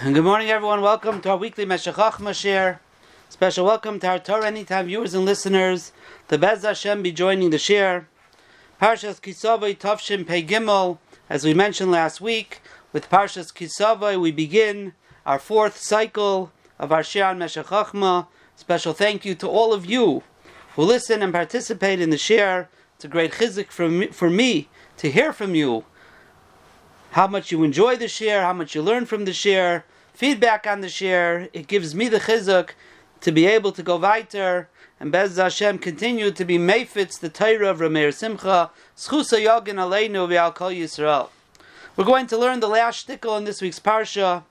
And good morning, everyone. Welcome to our weekly Meshachach Mashir. Special welcome to our Torah Anytime viewers and listeners. The Bez Hashem be joining the share. Parshas Kisavai Tavshim Pei Gimel, as we mentioned last week, with Parshas Kisavai we begin our fourth cycle of our share on. Special thank you to all of you who listen and participate in the share. It's a great chizik for me, for me to hear from you how much you enjoy the share, how much you learn from the share, feedback on the share. It gives me the chizuk to be able to go weiter and Bez Hashem continue to be mefitz the Torah of Rameir Simcha, Schusa Yogin Aleinu Kol Yisrael. We're going to learn the last shtickle in this week's parsha,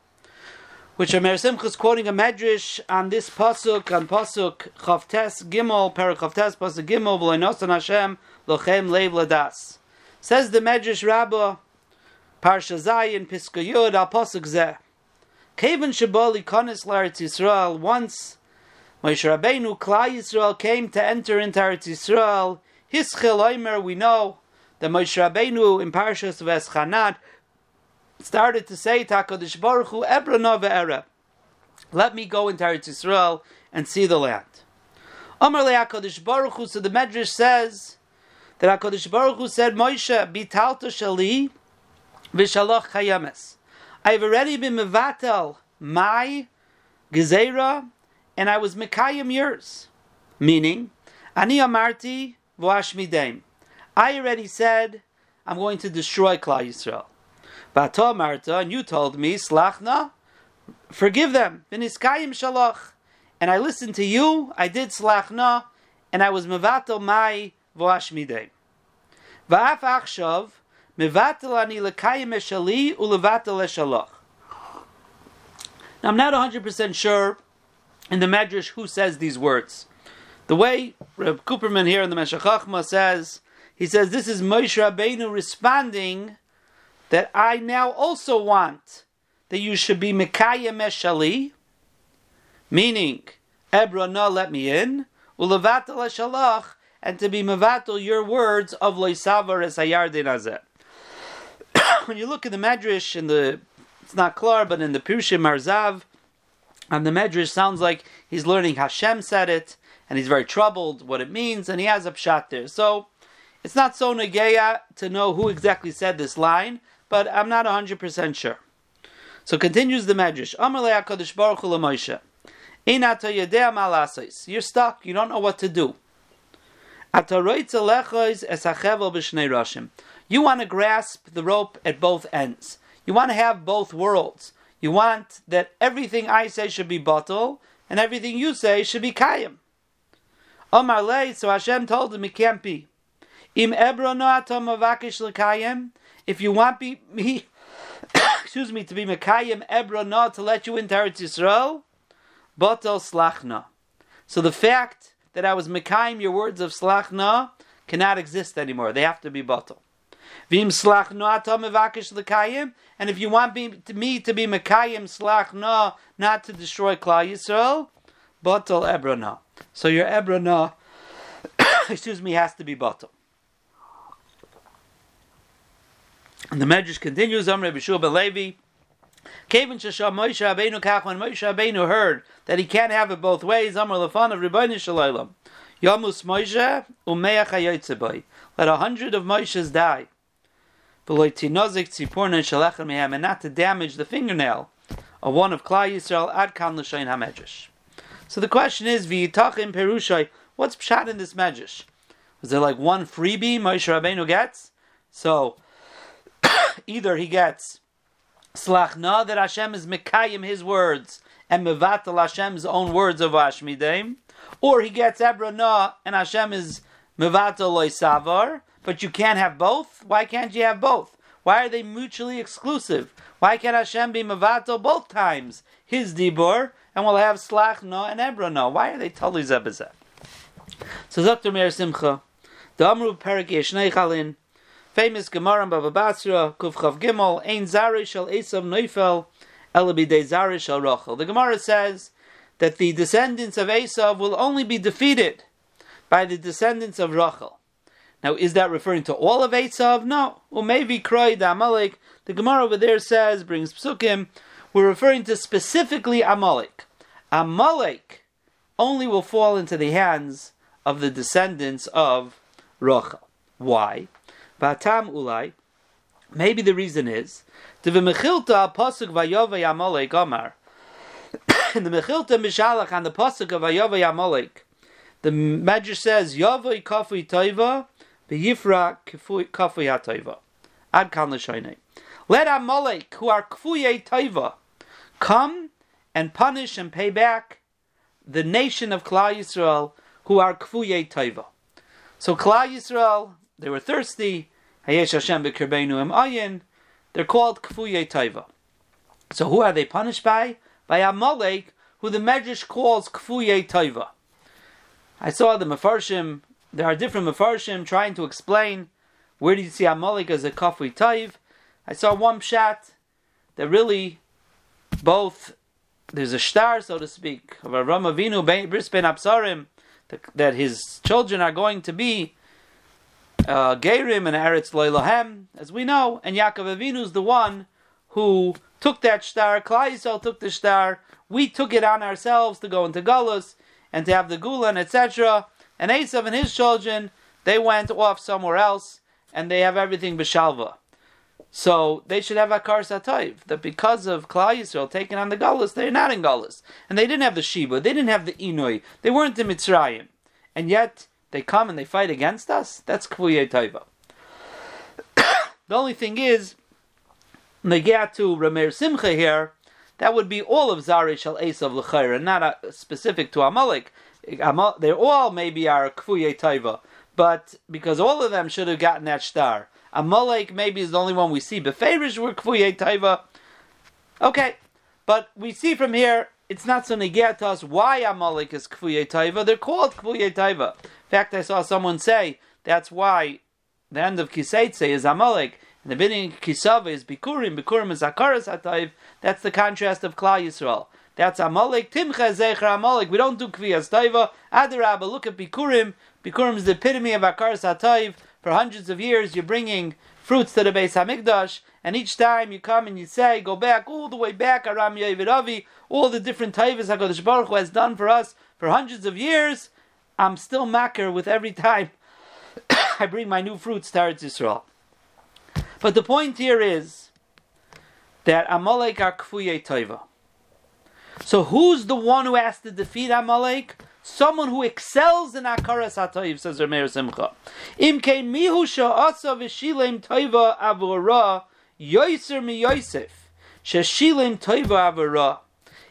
which Rameir Simcha is quoting a medrash on this pasuk, on pasuk Chavtes Gimel, Perak Chavtes pasuk Gimel, V'loinosan Hashem Lochem Leiv Ladas. Says the medrash Rabbah, Parsha Zayin Piska Yud Al Pasuk Zeh. Kevin Shabali Konis Laretz Yisrael. Once Moshe Rabbeinu Klal Yisrael came to enter into Eretz Yisrael. His Omer, we know that Moshe Rabbeinu in Parshas Veschanat started to say Takodish Baruch Hu Ebrana Ve'era. Let me go into Eretz Yisrael and see the land. Amar Le'akadosh Baruch Hu. So the Medrash says that Hakadosh Baruch Hu said, Moshe, Bitalta Shali Vishalach Chayames. I've already been mevatel my gezerah, and I was mekayim yours. Meaning, ani amarti v'ashmideim. I already said I'm going to destroy Klal Yisrael. V'ato marta, and you told me slachna, forgive them. V'niskayim shalach. And I listened to you. I did slachna, and I was mevatel my v'ashmideim. V'af achshav. Mevatel ani lekayim eshali ulevatel eshalach. Now I'm not 100% sure in the Medrash who says these words. The way Reb Cooperman here in the Meshech Chochma says, he says this is Moshe Rabbeinu responding that I now also want that you should be Mekayim Eshali, meaning Ebra let me in, ulevatel eshalach, and to be mevatel your words of loisavar es hayardin azet when you look at the Medrash in the, it's not clear, but in the Pirushim Maharzu, and the Medrash sounds like he's learning Hashem said it, and he's very troubled what it means, and he has a pshat there. So it's not so negeya to know who exactly said this line, but I'm not 100% sure. So continues the Medrash. Baruch You're stuck. You don't know what to do. You want to grasp the rope at both ends. You want to have both worlds. You want that everything I say should be bottle and everything you say should be kayim. Omar lei, so Hashem told him it can't be. Im lekayim. If you want me, me excuse me, to be mekayim ebrono to let you into Eretz Yisrael, bottle slachna. So the fact that I was mekayim your words of slachna cannot exist anymore. They have to be bottle. Vim slach no atam mevakish lekayim. And if you want me to, me to be mekayim slach no, not to destroy Klal Yisrael, batal ebrana. So your ebrana, excuse me, has to be batal. And the Medrash continues, Amr Bishul Levi. Kevin Shashah Moshe Rabbeinu Kach, when Moshe Rabbeinu heard that he can't have it both ways, Amr Lafan of Ribono shel Olam. Yamus Moshe Umeach Hayotzebay. Let a hundred of Moshe's die and not to damage the fingernail of one of Klal Yisrael ad kan l'shayin hamedrash. So the question is, v'yitachim perushay, what's pshat in this medrash? Was there like one freebie Moshe Rabbeinu gets? So either he gets slachna that Hashem is mekayim his words and mevatel Hashem's own words of Ashmidim, or he gets ebrana and Hashem is mevatel loisavar, but you can't have both? Why can't you have both? Why are they mutually exclusive? Why can't Hashem be Mavato both times? His Dibur, and we'll have Slachno and Ebrano. Why are they totally zebazeb? So Dr. Meir Simcha, the Amru Perik Yeshnei famous Gemara in Bava Basra, Kuf Gimel, Ein Zari Shal Esav Neufel, Elabide Zari Shal Rachel. The Gemara says that the descendants of Esav will only be defeated by the descendants of Rachel. Now, is that referring to all of Esav? No. Well, maybe Kroy the Amalek. The Gemara over there says brings psukim we're referring to specifically Amalek. Amalek only will fall into the hands of the descendants of Rachel. Why? Batam ulai. Maybe the reason is the v'mechilta pasuk vayova Amalek Omar. In the mechilta mishalach on the pasuk of vayova Amalek, the Medrash says Yavoi kafui toiva b'yifra kafui hatoiva. Ad kan Let Amalek who are kfuye toiva come and punish and pay back the nation of Klal Yisrael who are kfuye toiva. So Klal Yisrael, they were thirsty. Hayesh Hashem b'kirbeinu im ayin. They're called kfuye toiva. So who are they punished by? By Amalek, who the Medrash calls kfuye toiva. I saw the Mefarshim, there are different Mefarshim trying to explain where do you see Amalek as a kafui taiv. I saw one pshat that really both there's a star, so to speak, of a Ramavinu Bris Ben Absarim, that his children are going to be uh, Gerim and Eretz Loilahem, as we know, and Yaakov Avinu is the one who took that star. Klal Yisrael took the star. We took it on ourselves to go into Gullus and to have the Gulan, etc. And Esav and his children, they went off somewhere else, and they have everything b'shalva. So they should have akar satayv. That because of Klal Yisrael taking on the Gullus, they're not in Gullus, and they didn't have the Sheba, they didn't have the Inui, they weren't in Mitzrayim, and yet they come and they fight against us. That's kvuye taiva. the only thing is, they get to Rameir Simcha here that would be all of Zari Shal Esav L'chayra, not a, specific to Amalek. They all maybe are Kfuye Taiva, but because all of them should have gotten that star. Amalek maybe is the only one we see. Beferish were Kfuye Taiva. Okay, but we see from here it's not so negia to us why Amalek is Kfuye Taiva. They're called Kfuye Taiva. In fact, I saw someone say that's why the end of Kiseitse is Amalek And the beginning of Kisava is Bikurim, Bikurim is Akaras Hatayv. That's the contrast of Klal Yisrael. That's Amalek, Timcha Zecher Amalek. We don't do Kviyas Taiva. Adarabba, look at Bikurim. Bikurim is the epitome of Akaras Hatayv. For hundreds of years, you're bringing fruits to the Beis Hamikdash, and each time you come and you say, go back all the way back, Aram Yevidavi, all the different taivas Hakadosh Baruch Hu has done for us for hundreds of years. I'm still makir with every time I bring my new fruits to Eretz Yisrael. But the point here is that Amalek are kfuye toiva. So who's the one who has to defeat Amalek? Someone who excels in Akaras HaToiv, says Rameir Simcha. Im mihu sha'asa v'shilem toiva avora yoiser mi Yosef sheshilem toiva avora.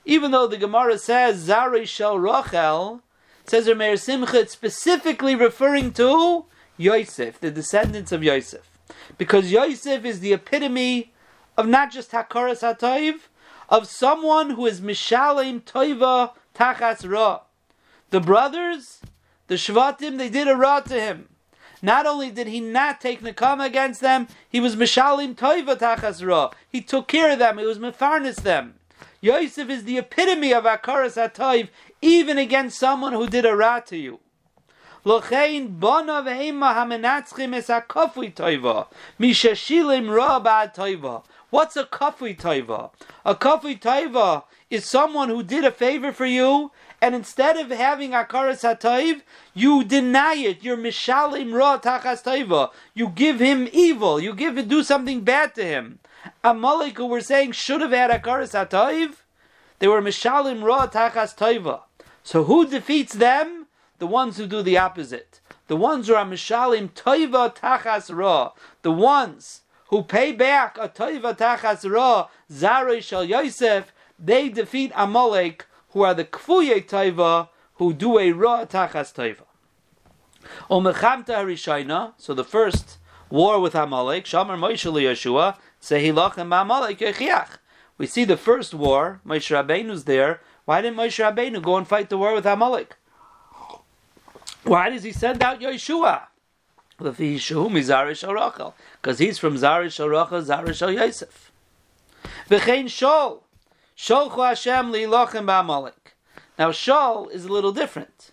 Even though the Gemara says Zari shel Rachel, says Rameir Simcha, it's specifically referring to Yosef, the descendants of Yosef. Because Yosef is the epitome of not just Hakaras HaToiv, of someone who is Mishalim Toiva Tachas Ra. The brothers, the Shvatim, they did a Ra to him. Not only did he not take Nakama against them, he was Mishalim Toiva Tachas Ra. He took care of them, he was Mefarnis them. Yosef is the epitome of Hakaras HaToiv, even against someone who did a Ra to you. Lochein bona v'hema hamenatzchim es a kafui toiva. Mishashilim ra ba'ad toiva. What's a kafui toiva? A kafui toiva is someone who did a favor for you, and instead of having akaras hatayv, you deny it. You're mishalim ra tachas toiva. You give him evil. You give do something bad to him. Amalek, who we're saying should have had akaras hatayv, they were mishalim ra tachas toiva. So who defeats them? the ones who do the opposite. The ones who are mishalim toiva tachas ra. The ones who pay back a toiva tachas ra, zarei shel Yosef, they defeat Amalek, who are the kfuye toiva, who do a ra tachas toiva. Omechamta harishayna, so the first war with Amalek, Shamar Moshe Yeshua, Sehilachem Amalek Yechiach. We see the first war, Moshe Rabbeinu's there. Why didn't Moshe Rabbeinu go and fight the war with Amalek? Why does he send out Yeshua? Because he's from Zarish Arachel, Zarish Yosef. V'chein Shol. Sholchu Hashem li'ilochem ba'amalek. Now Shol is a little different.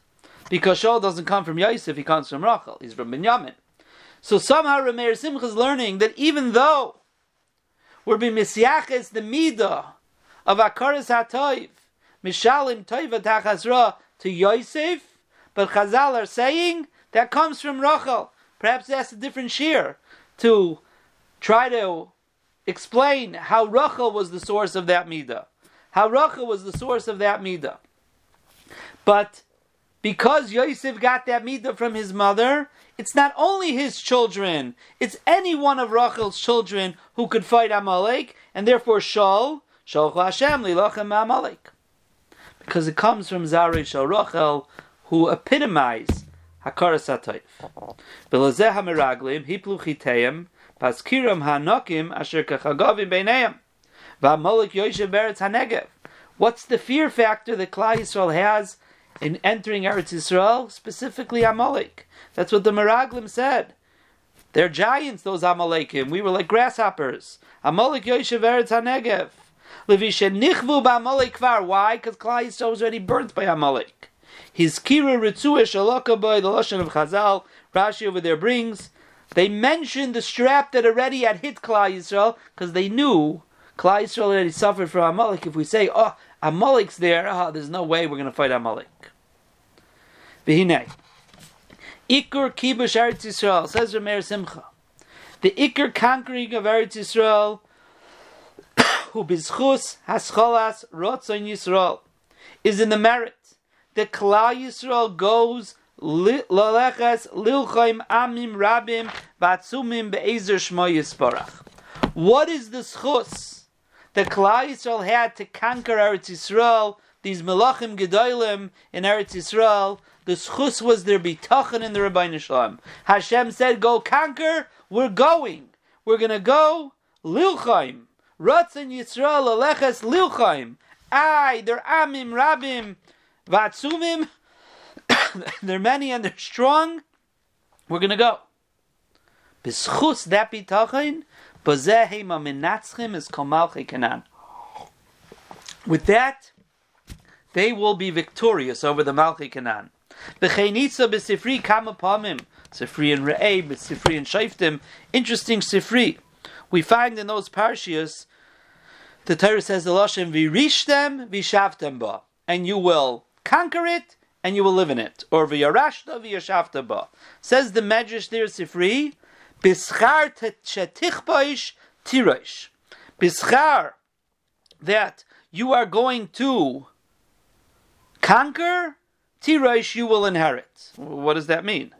Because Shol doesn't come from Yosef, he comes from Rachel. He's from Binyamin. So somehow Rameir Simcha is learning that even though we're being misyaches the midah of Akaras HaToiv, Mishalim Toiva Tachazra to Yosef, but Chazal are saying that comes from Rachel. Perhaps that's a different shear to try to explain how Rachel was the source of that midah. How Rachel was the source of that midah. But because Yosef got that midah from his mother, it's not only his children, it's any one of Rachel's children who could fight Amalek, and therefore Shaul, Shaul Hashem, Lilachem Amalek. Because it comes from Zari Shal Rachel, who epitomize Hakaras. Belazeh HaMeraglim, Hiplu Chiteim, HaNokim, Asher Kachagavim Beineim. Beretz HaNegev. What's the fear factor that Klal Yisrael has in entering Eretz Yisrael? Specifically Amalek. That's what the Meraglim said. They're giants, those Amalekim. We were like grasshoppers. Amalek Yoshev Eretz HaNegev. Levisha Nichvu Ba'Amalek Kvar. Why? Because Klal Yisrael was already burnt by Amalek. His Kira Ritzua Shalaka by the Lashon of Chazal, Rashi over there brings, they mentioned the strap that already had hit Klal Yisrael because they knew Klal Yisrael already suffered from Amalek. If we say, oh, Amalek's there, oh, there's no way we're going to fight Amalek. V'hinei. Ikur kibush Eretz Yisrael, says Rameir Simcha. The Ikur conquering of Eretz Yisrael, who bizchus hascholas rotzon Yisrael, is in the merit that Klal Yisrael goes laleches lilchaim amim rabim vatzumim be'ezer shmo yisparach. What is the schus that Klal Yisrael had to conquer Eretz Yisrael? These melachim gedolim in Eretz Yisrael. The schus was their bitachon in the Ribono shel Olam. Hashem said, "Go conquer." We're going. We're gonna go lilchaim. Ratzon Yisrael aleches lilchaim. Ay, they're amim rabim Vatsumim, they're many and they're strong. We're going to go. Is. With that, they will be victorious over the Malchi Kanan. B'cheinitza b'sifri kamapamim, Sifri and Re'eh, Sifri and Shaiftim. Interesting Sifri. We find in those parshias, the Torah says the Lashon, V'rishtem v'shavtem ba, and you will conquer it, and you will live in it. Or v'yarashta v'yashavta ba. Says the Medrash there, Sifri, bischar tetichbaish tirosh. Bischar, that you are going to conquer, tirosh you will inherit. What does that mean?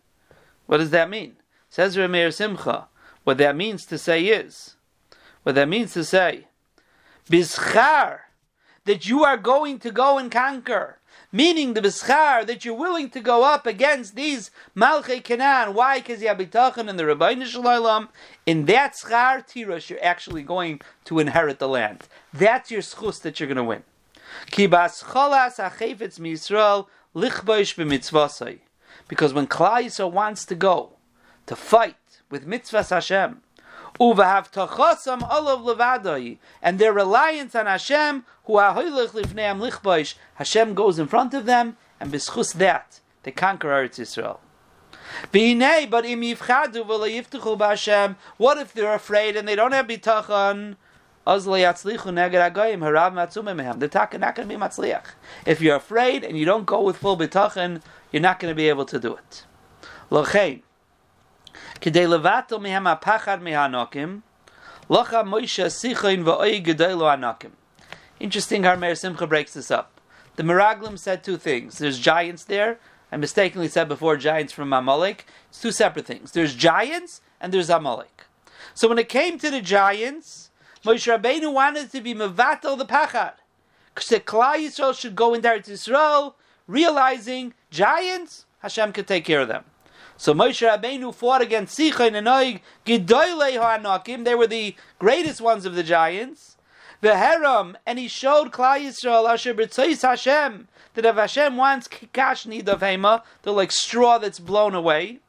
What does that mean? Says Rameir Simcha. What that means to say is, what that means to say, bischar, that you are going to go and conquer meaning the Bischar, that you're willing to go up against these Malchei Canaan. Why? Because you have Bitachon and the Ribono shel Olam. In that Schar Tirosh, you're actually going to inherit the land. That's your schus that you're going to win. Because when Klal Yisrael wants to go to fight with mitzvahs Hashem, and their reliance on Hashem, who Hashem goes in front of them, and beschus that they conquer Eretz Yisrael. But what if they're afraid and they don't have bitachon? The not going to be matzliach. If you're afraid and you don't go with full bitachon, you're not going to be able to do it. Locha Moshe sichoin v'oi gedelo anokim. Interesting how Meir Simcha breaks this up. The Meraglim said two things. There's giants there. I mistakenly said before giants from Amalek. It's two separate things. There's giants and there's Amalek. So when it came to the giants, Moshe Rabbeinu wanted to be mevatel the pachad. Because the Klal Yisrael should go into Eretz Yisrael, realizing giants, Hashem could take care of them. So Moshe Rabbeinu fought against Sichon and Oig, Gidoyle Ha'anakim, they were the greatest ones of the giants. The Heram, and he showed Klal Yisrael, Asher B'tzois Hashem, that if Hashem wants Kikash Nid of Hema, they're like straw that's blown away.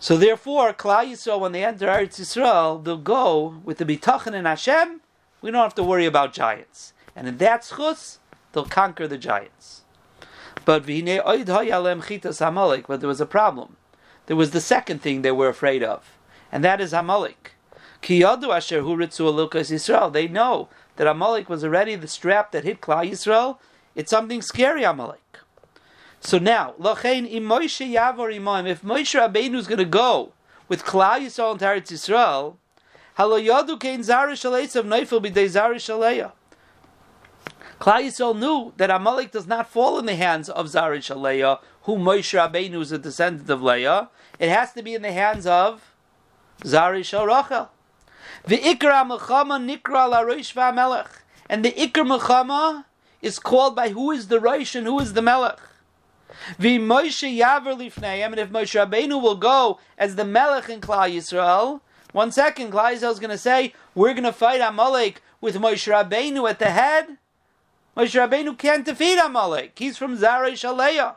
So therefore, Klal Yisrael, when they enter Eretz Yisrael, they'll go with the Bitachon and Hashem, we don't have to worry about giants. And in that schus, they'll conquer the giants. But but there was a problem. There was the second thing they were afraid of, and that is Amalek. Kiyadu asher hu Yisrael. They know that Amalek was already the strap that hit Klal Yisrael. It's something scary, Amalek. So now, Lachain im Moshe Yavor Imam, if Moshe Rabbeinu is going to go with Klal Yisrael and Teretz Yisrael, Halo Yadu Kein Zarish Aleitzav Neifel B'dei Zarish. Klal Yisrael knew that Amalek does not fall in the hands of Zarish who Moshe Rabbeinu is a descendant of Leah. It has to be in the hands of Zarish Rachel. The Ikra Mechama Nikra La Roish Melech. And the Ikra Mechama is called by who is the Roish and who is the Melech. The Moshe Yaver Lifneim, and if Moshe Rabbeinu will go as the Melech in Klal Yisrael, one second, Klal Yisrael is going to say, we're going to fight Amalek with Moshe Rabbeinu at the head. Moshe Rabbeinu can't defeat Amalek. He's from Zarei Shaleya.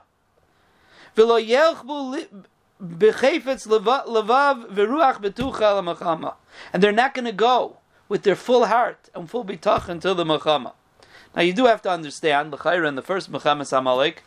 V'lo yelchbu levav v'ruach betucha And they're not going to go with their full heart and full bitach until the mechama. Now you do have to understand, the in the first Mechamas Amalek,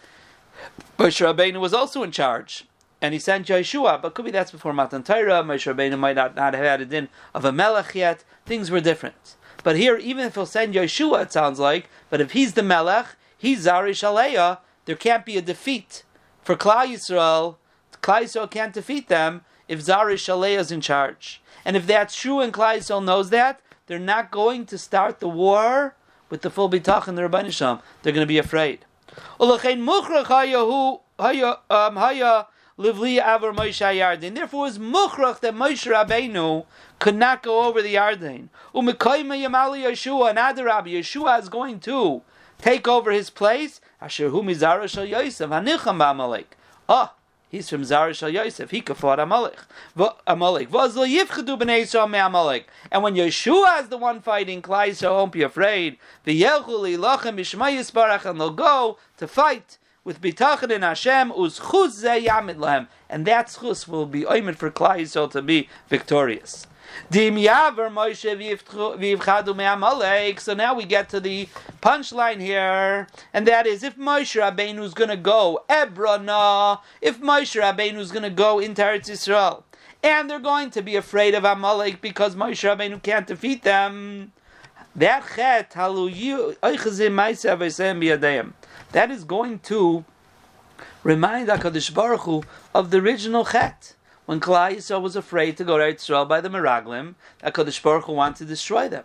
Moshe Rabbeinu was also in charge. And he sent Yeshua, but could be that's before Matan Torah. Moshe Rabbeinu might not, not have had a din of a melech yet. Things were different. But here, even if he'll send Yeshua, it sounds like, but if he's the melech, he's Zari Shaleya, there can't be a defeat. For Klal Yisrael, Klal Yisrael can't defeat them if Zari Shaleya is in charge. And if that's true and Klal Yisrael knows that, they're not going to start the war with the full bitach and the Rabbi Nisham. They're going to be afraid. Livli avar Moshe Yardin. Therefore, it was muchrach that Moshe Rabbeinu could not go over the Yarden. Umekayma yamali Yeshua and Adarab Yeshua is going to take over his place. Asher hu mizara shal Yosef hanicham ba'amalek. Ah. He's from Zarish Shal Yosef. He could fight Amalek. Amalek. Vazlo yifchedu b'nei Yisrael me Amalek. And when Yeshua is the one fighting, Klal Yisrael won't be afraid. The Yelchul ilachem Yishmayis Barach, and they'll go to fight with bitachon in Hashem uz chuz yamid lahem, and that chuz will be oimed for Klal Yisrael to be victorious. Moshe v'yivchadu me'amalek. So now we get to the punchline here, and that is if Moshe Rabbeinu is going to go Ebrana, if Moshe Rabbeinu is going to go into Eretz Yisrael, and they're going to be afraid of Amalek because Moshe Rabbeinu can't defeat them. That chet that is going to remind Hakadosh Baruch Hu of the original chet when Klal Yisrael was afraid to go to Israel by the Meraglim, that Kadosh Baruch Hu wanted to destroy them.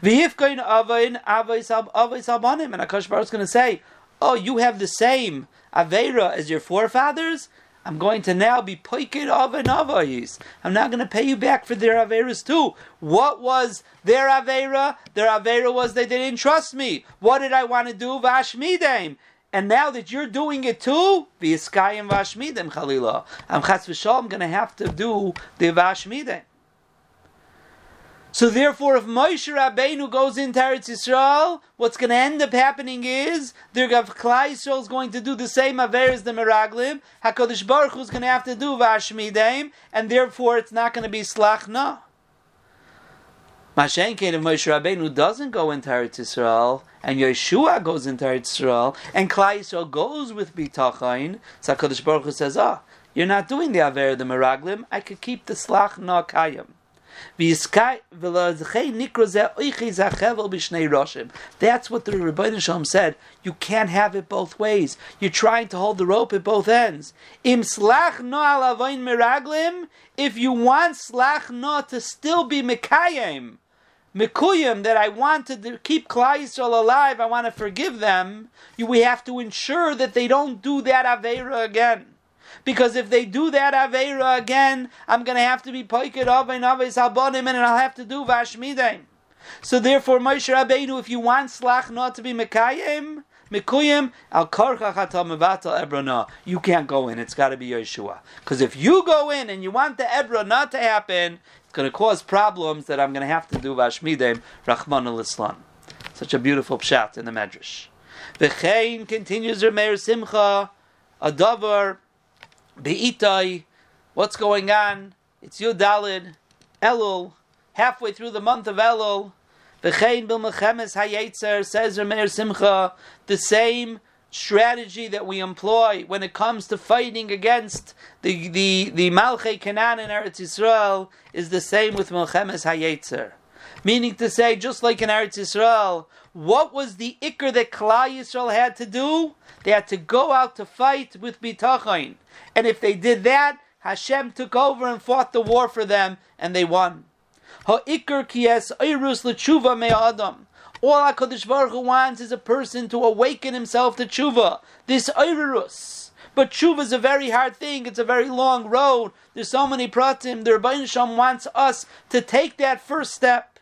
V'yifkain avayin avais abanim, and Hakadosh Baruch Hu is going to say, "Oh, you have the same avera as your forefathers." I'm going to now be poikid of an avayis. I'm not going to pay you back for their averas too. What was their avera? Their avera was they didn't trust me. What did I want to do? Vashmidem. And now that you're doing it too, v'yiskayim vashmidem chalila. I'm chas v'shalom going to have to do the vashmidem. So therefore, if Moshe Rabbeinu goes into Eretz Yisrael, what's going to end up happening is the Klal Yisrael is going to do the same aver as the Meraglim. Hakadosh Baruch Hu is going to have to do Vashmidem, and therefore it's not going to be Slachna. Mashenkein if Moshe Rabbeinu doesn't go into Eretz Yisrael, and Yeshua goes into Eretz Yisrael, and Klal Yisrael goes with Bitachain, so HaKadosh Baruch Hu says, ah, you're not doing the Aver, of the Meraglim, I could keep the Slachna Kayim. That's what the Ribono shel Olam said. You can't have it both ways. You're trying to hold the rope at both ends. Im slach meraglim. If you want slach no to still be mekayim, Mikuyim that I want to keep Klal Yisrael alive, I want to forgive them, we have to ensure that they don't do that Aveira again. Because if they do that Aveira again, I'm going to have to be Poiked of and Aves Albonim and I'll have to do Vashmidim. So therefore, Moshe Rabbeinu, if you want Slach not to be Mekayim, Mikuyim al ebrona. You can't go in. It's got to be Yeshua. Because if you go in and you want the ebra not to happen, it's going to cause problems that I'm going to have to do vashmidim Rachmana litzlan. Such a beautiful pshat in the Medrash. V'chein continues Meir Simcha, a davar, be'itai, what's going on? It's Yudalid, Elul, halfway through the month of Elul. V'chein bil mechemes hayetzer, says Meir Simcha, the same strategy that we employ when it comes to fighting against the the the Malchei Canaan in Eretz Yisrael is the same with Melchemes Hayetzer. Meaning to say, just like in Eretz Yisrael, what was the ikr that Klal Yisrael had to do? They had to go out to fight with bitachon, and if they did that, Hashem took over and fought the war for them, and they won. Ha'ikr kiyes oirus l'tshuva me'adam. All HaKadosh Baruch Hu wants is a person to awaken himself to tshuva, this oirus. But tshuva is a very hard thing. It's a very long road. There's so many pratim. The Ribono shel Olam wants us to take that first step.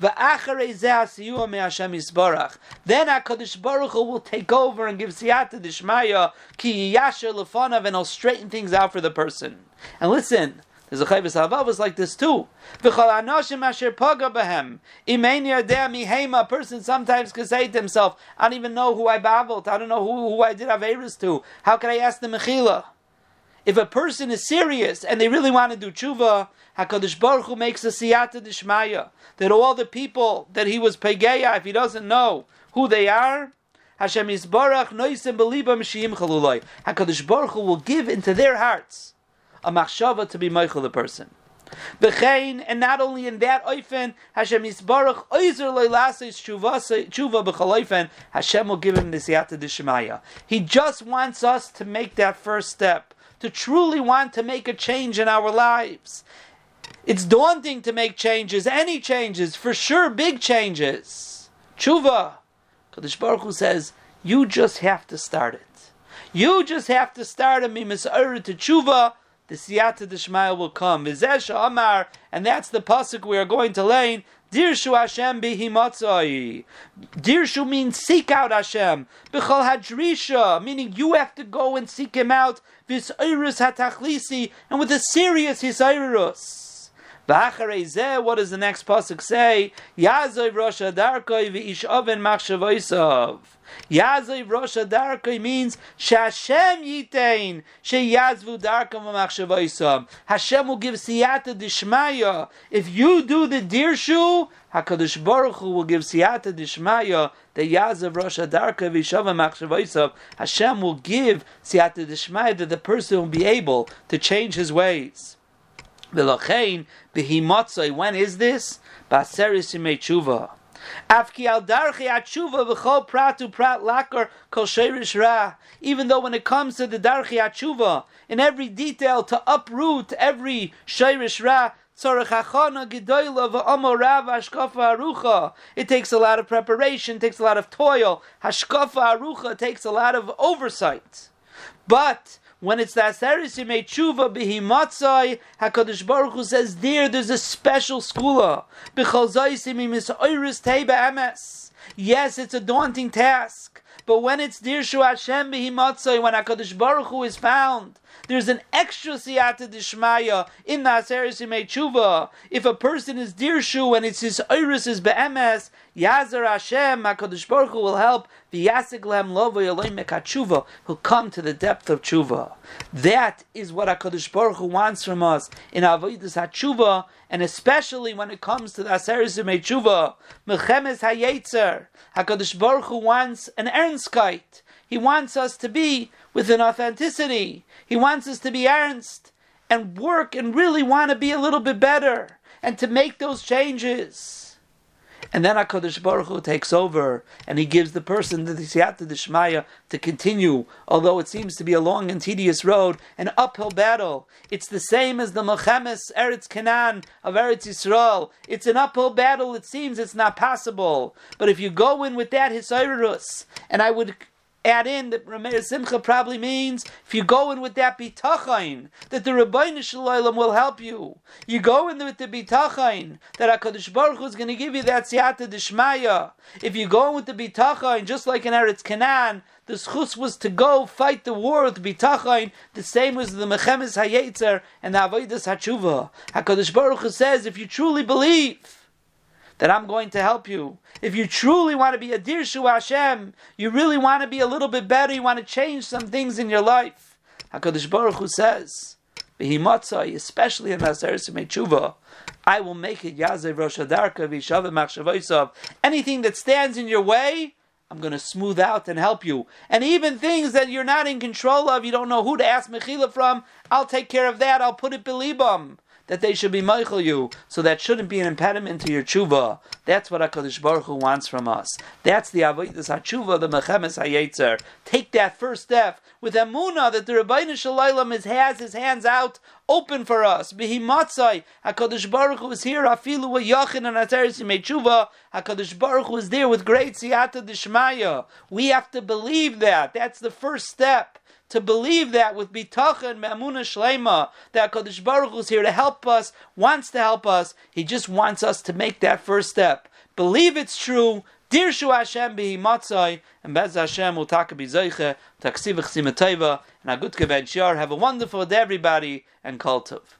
Then HaKadosh Baruch Hu will take over and give siyata d'shmaya ki yasher lefanav and he'll straighten things out for the person. And listen, there's a chayvus havav like this too. V'chol anoshim asher paga behem. Imein yadeh A person sometimes can say to himself, I don't even know who I babbled. I don't know who, who I did averus to. How can I ask the mechila? If a person is serious and they really want to do tshuva, Hakadosh Baruch Hu makes a siyata d'shmaya that all the people that he was pegeya, if he doesn't know who they are, Hashem Yisbarach noisim belibam shiyim chaluloi. Hakadosh Baruch Hu will give into their hearts a machshava to be mochel the person. B'chein, and not only in that oifen, Hashem Yisbarach oizer loilasis tshuva b'chal Hashem will give him the siyata d'shemaya. He just wants us to make that first step, to truly want to make a change in our lives. It's daunting to make changes, any changes, for sure, big changes. Tshuva. Kadosh Baruch Hu says, you just have to start it. You just have to start a mimis to tshuva, the siyata d'shmaya will come. Vizesh Amar, and that's the pasuk we are going to learn. Dirshu Hashem bihimatzai. Dirshu means seek out Hashem. B'chol hadrisha, meaning you have to go and seek Him out. Iris hatachlisi, and with a serious hisairus. What does the next pasuk say? Yazov Rosh Adarkoi v'ish oven machshavoisav. Yazov Rosh Adarkoi means Shashem Yitein sheyazvu darkam v'machshavoisav. Hashem will give siyata dishmaya. If you do the dirshu, Hakadosh Baruch Hu will give siyata dishmaya. The Yazov Rosh Adarka v'ishava machshavoisav. Hashem will give siyata dishmaya that the person will be able to change his ways. V'lochein b'himotzoi. When is this? Ba'aseris yimei tshuva. Afki al darchi atshuva v'chol pratu prat lakar kol sheirish ra. Even though when it comes to the darchi atshuva, in every detail to uproot every sheirish ra, it takes a lot of preparation, takes a lot of toil. Hashkafa arucha takes a lot of oversight. But when it's the Aseris Yimei Tshuva Behimatzai, HaKadosh Baruch Hu says there, there's a special skula. Yes, it's a daunting task. But when it's Dirshu Hashem Behimatzai, when HaKadosh Baruch Hu is found, there's an extra siyata dishmaya in the Yimei Tshuva. If a person is Dirshu and it's his Oiris is Be'emes, Yazar Hashem, HaKadosh Baruch Hu will help V'yasig lehem lovo yaloim mekatshuva. He'll come to the depth of tshuva. That is what Hakadosh Baruch Hu wants from us in avodas hatshuva, and especially when it comes to the aseres tshuva, mechemes hayetzer. Hakadosh Baruch Hu wants an ernstkeit. He wants us to be with an authenticity. He wants us to be ernst and work and really want to be a little bit better and to make those changes. And then HaKadosh Baruch Hu takes over and he gives the person the Siyata Dishmaya to continue, although it seems to be a long and tedious road, an uphill battle. It's the same as the Mechemes Eretz Canaan of Eretz Yisrael. It's an uphill battle, it seems it's not possible. But if you go in with that Hisairus, and I would add in that Rameir Simcha probably means if you go in with that bitachain, that the Ribono shel Olam will help you. You go in with the bitachain that Hakadosh Baruch Hu is going to give you that siyata deshmaya. If you go in with the bitachain, just like in Eretz Canaan, the schus was to go fight the war with bitachain, the same as the mechemes hayetzer and the avodas hatshuva. Hakadosh Baruch Hu says, if you truly believe that I'm going to help you. If you truly want to be a Dirshu Hashem, you really want to be a little bit better, you want to change some things in your life. HaKadosh Baruch Hu says, especially in Aseres Tshuva, I will make it Yazev Rosh Hadarka V'Shavim. Anything that stands in your way, I'm going to smooth out and help you. And even things that you're not in control of, you don't know who to ask Mechila from, I'll take care of that. I'll put it Belibam that they should be mochel you, so that shouldn't be an impediment to your tshuva. That's what HaKadosh Baruch Hu wants from us. That's the Avodah HaTshuva, the Mechemes HaYetzer. Take that first step with Emunah that the Ribono shel Olam has his hands out open for us. Behimatzai, HaKadosh Baruch Hu is here, Afilu Yachin and Ateres Yimei Tshuva, HaKadosh Baruch Hu is there with great Siyata Dishmaya. We have to believe that. That's the first step to believe that with bitachon me'amuna shlema that Kodesh Baruch Hu is here to help us, wants to help us. He just wants us to make that first step. Believe it's true. Dirshu Hashem bihi matzai, and Bez Hashem will taka taksivach simateva, and a good Have a wonderful day, everybody, and kol tov.